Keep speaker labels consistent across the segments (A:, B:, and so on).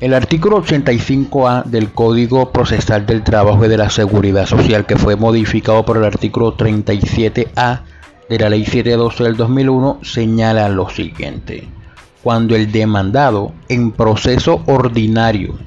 A: El artículo 85A del Código Procesal del Trabajo y de la Seguridad Social, que fue modificado por el artículo 37A de la Ley 712 del 2001, señala lo siguiente. Cuando el demandado en proceso ordinario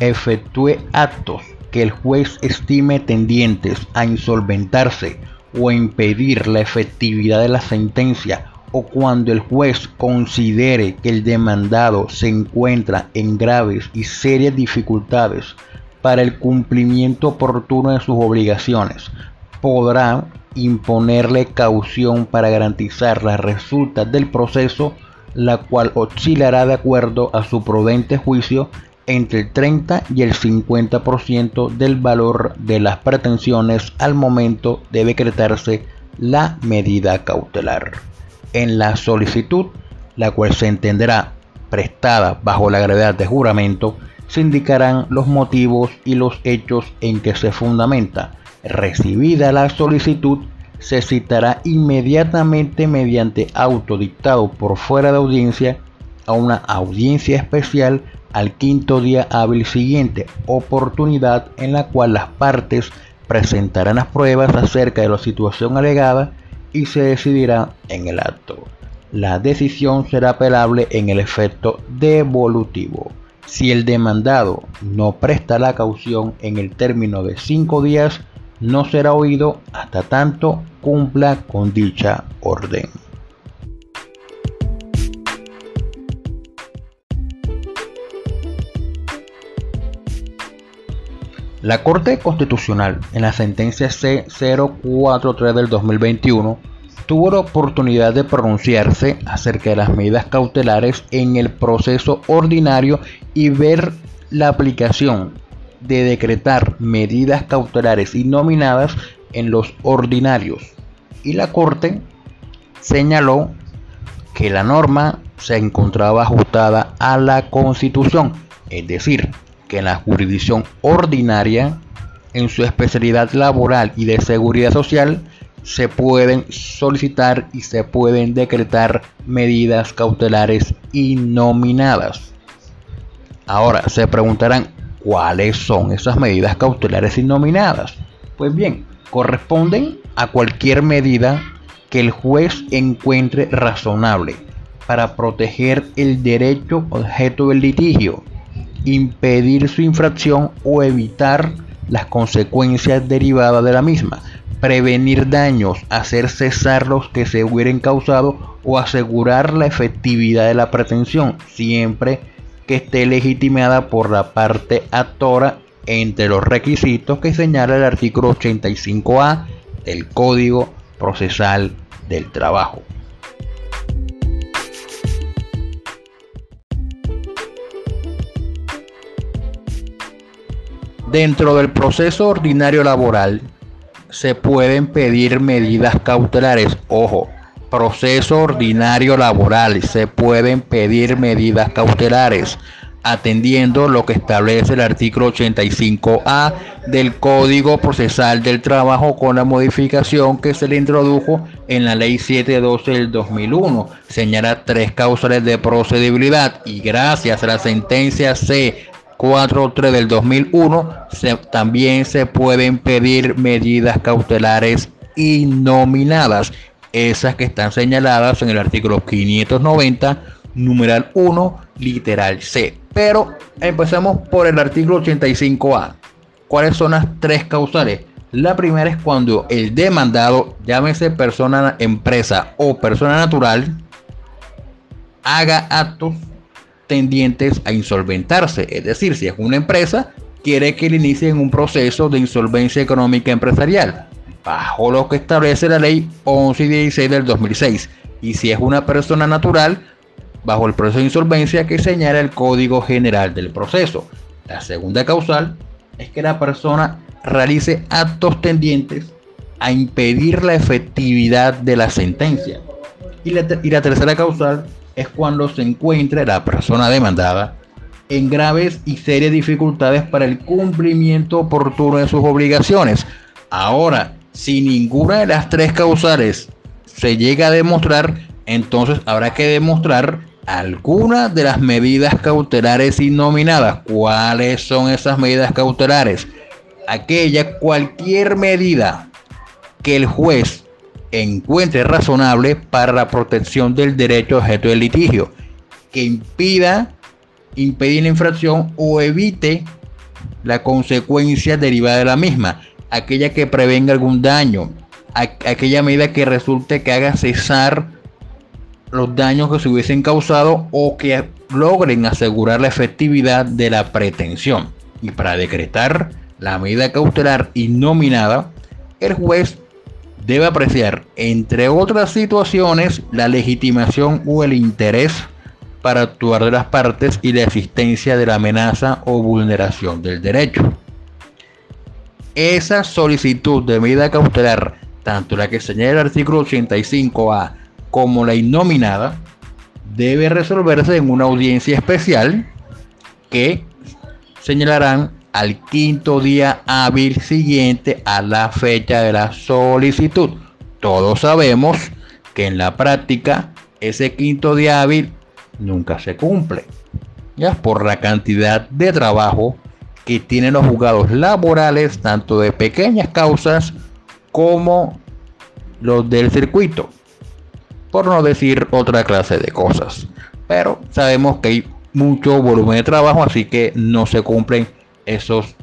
A: efectúe actos que el juez estime tendientes a insolventarse o impedir la efectividad de la sentencia o cuando el juez considere que el demandado se encuentra en graves y serias dificultades para el cumplimiento oportuno de sus obligaciones, podrá imponerle caución para garantizar las resultas del proceso, la cual oscilará de acuerdo a su prudente juicio entre el 30 y el 50% del valor de las pretensiones al momento de decretarse la medida cautelar en la solicitud, la cual se entenderá prestada bajo la gravedad de juramento, se indicarán los motivos y los hechos en que se fundamenta. Recibida la solicitud, se citará inmediatamente mediante auto dictado por fuera de audiencia a una audiencia especial al quinto día hábil siguiente, oportunidad en la cual las partes presentarán las pruebas acerca de la situación alegada y se decidirá en el acto. La decisión será apelable en el efecto devolutivo. Si el demandado no presta la caución en el término de cinco días, no será oído hasta tanto cumpla con dicha orden. La Corte Constitucional, en la sentencia C043 del 2021, tuvo la oportunidad de pronunciarse acerca de las medidas cautelares en el proceso ordinario y ver la aplicación de decretar medidas cautelares nominadas en los ordinarios. Y la Corte señaló que la norma se encontraba ajustada a la Constitución, es decir, que en la jurisdicción ordinaria, en su especialidad laboral y de seguridad social, se pueden solicitar y se pueden decretar medidas cautelares innominadas. Ahora se preguntarán cuáles son esas medidas cautelares innominadas. Pues bien, corresponden a cualquier medida que el juez encuentre razonable para proteger el derecho objeto del litigio impedir su infracción o evitar las consecuencias derivadas de la misma, prevenir daños, hacer cesar los que se hubieran causado o asegurar la efectividad de la pretensión, siempre que esté legitimada por la parte actora entre los requisitos que señala el artículo 85A del Código Procesal del Trabajo. Dentro del proceso ordinario laboral se pueden pedir medidas cautelares. Ojo, proceso ordinario laboral se pueden pedir medidas cautelares atendiendo lo que establece el artículo 85A del Código Procesal del Trabajo con la modificación que se le introdujo en la Ley 712 del 2001. Señala tres causales de procedibilidad y gracias a la sentencia C 4.3 del 2001 también se pueden pedir medidas cautelares innominadas, esas que están señaladas en el artículo 590, numeral 1, literal C. Pero empecemos por el artículo 85A. ¿Cuáles son las tres causales? La primera es cuando el demandado, llámese persona, empresa o persona natural, haga actos tendientes a insolventarse. Es decir, si es una empresa, quiere que le inicien un proceso de insolvencia económica empresarial, bajo lo que establece la ley 1116 del 2006. Y si es una persona natural, bajo el proceso de insolvencia que señala el Código General del Proceso. La segunda causal es que la persona realice actos tendientes a impedir la efectividad de la sentencia. Y la, y la tercera causal es cuando se encuentra la persona demandada en graves y serias dificultades para el cumplimiento oportuno de sus obligaciones. Ahora, si ninguna de las tres causales se llega a demostrar, entonces habrá que demostrar algunas de las medidas cautelares innominadas. ¿Cuáles son esas medidas cautelares? Aquella, cualquier medida que el juez encuentre razonable para la protección del derecho objeto del litigio, que impida impedir la infracción o evite la consecuencia derivada de la misma, aquella que prevenga algún daño, aquella medida que resulte que haga cesar los daños que se hubiesen causado o que logren asegurar la efectividad de la pretensión. Y para decretar la medida cautelar innominada, el juez debe apreciar, entre otras situaciones, la legitimación o el interés para actuar de las partes y la existencia de la amenaza o vulneración del derecho. Esa solicitud de medida cautelar, tanto la que señala el artículo 85A como la innominada, debe resolverse en una audiencia especial que señalarán al quinto día hábil siguiente a la fecha de la solicitud. Todos sabemos que en la práctica ese quinto día hábil nunca se cumple, ya por la cantidad de trabajo que tienen los juzgados laborales, tanto de pequeñas causas como los del circuito, por no decir otra clase de cosas. Pero sabemos que hay mucho volumen de trabajo, así que no se cumplen esos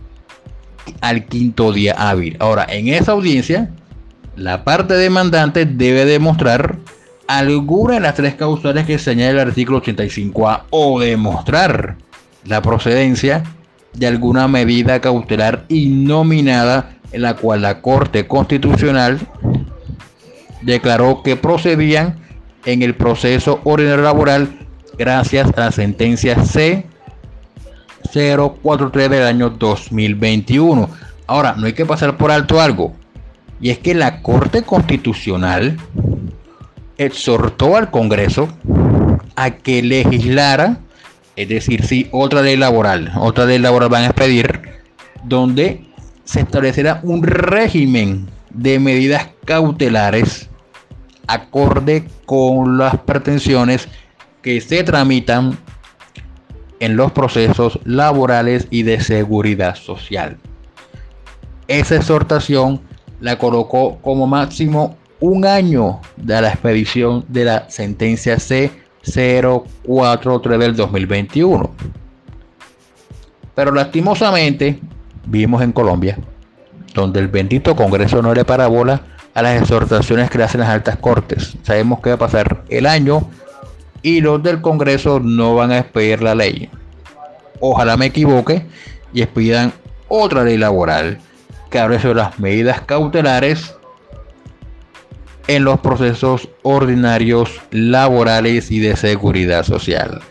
A: al quinto día hábil. Ahora, en esa audiencia, la parte demandante debe demostrar alguna de las tres causales que señala el artículo 85A o demostrar la procedencia de alguna medida cautelar innominada en la cual la Corte Constitucional declaró que procedían en el proceso ordinario laboral gracias a la sentencia C 043 del año 2021. Ahora, no hay que pasar por alto algo. Y es que la Corte Constitucional exhortó al Congreso a que legislara, es decir, si otra ley laboral, otra ley laboral van a expedir, donde se establecerá un régimen de medidas cautelares acorde con las pretensiones que se tramitan en los procesos laborales y de seguridad social. Esa exhortación la colocó como máximo un año de la expedición de la sentencia C043 del 2021. Pero lastimosamente vimos en Colombia, donde el bendito Congreso no le para bola a las exhortaciones que hacen las altas cortes. Sabemos que va a pasar el año y los del Congreso no van a expedir la ley. Ojalá me equivoque y expidan otra ley laboral que hable sobre las medidas cautelares en los procesos ordinarios laborales y de seguridad social.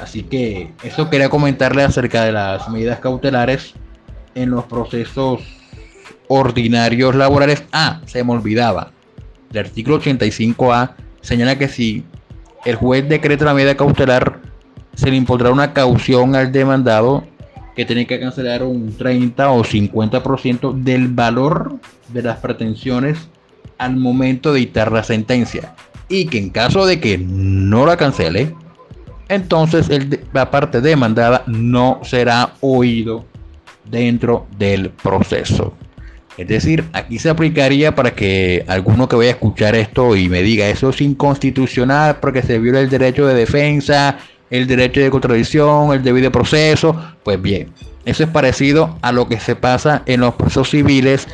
A: Así que eso quería comentarle acerca de las medidas cautelares en los procesos ordinarios laborales. Ah, se me olvidaba. El artículo 85A señala que si el juez decreta la medida cautelar, se le impondrá una caución al demandado que tiene que cancelar un 30 o 50% del valor de las pretensiones al momento de dictar la sentencia y que en caso de que no la cancele, entonces el, la parte demandada no será oído dentro del proceso. Es decir, aquí se aplicaría para que alguno que vaya a escuchar esto y me diga eso es inconstitucional porque se viola el derecho de defensa, el derecho de contradicción, el debido proceso, pues bien, eso es parecido a lo que se pasa en los procesos civiles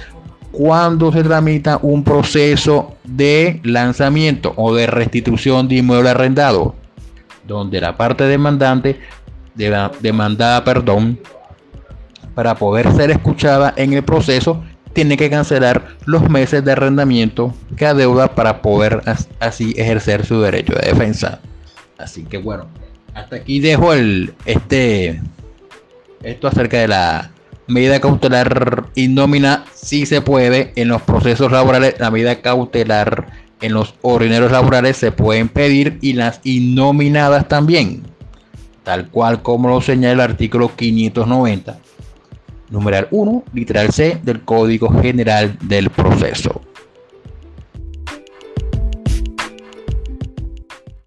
A: cuando se tramita un proceso de lanzamiento o de restitución de inmueble arrendado, donde la parte demandante, de demandada, perdón, para poder ser escuchada en el proceso, tiene que cancelar los meses de arrendamiento que adeuda para poder así ejercer su derecho de defensa. Así que bueno, hasta aquí dejo el este esto acerca de la medida cautelar indómina si se puede en los procesos laborales, la medida cautelar en los ordinarios laborales se pueden pedir y las innominadas también, tal cual como lo señala el artículo 590, numeral 1, literal C del Código General del Proceso.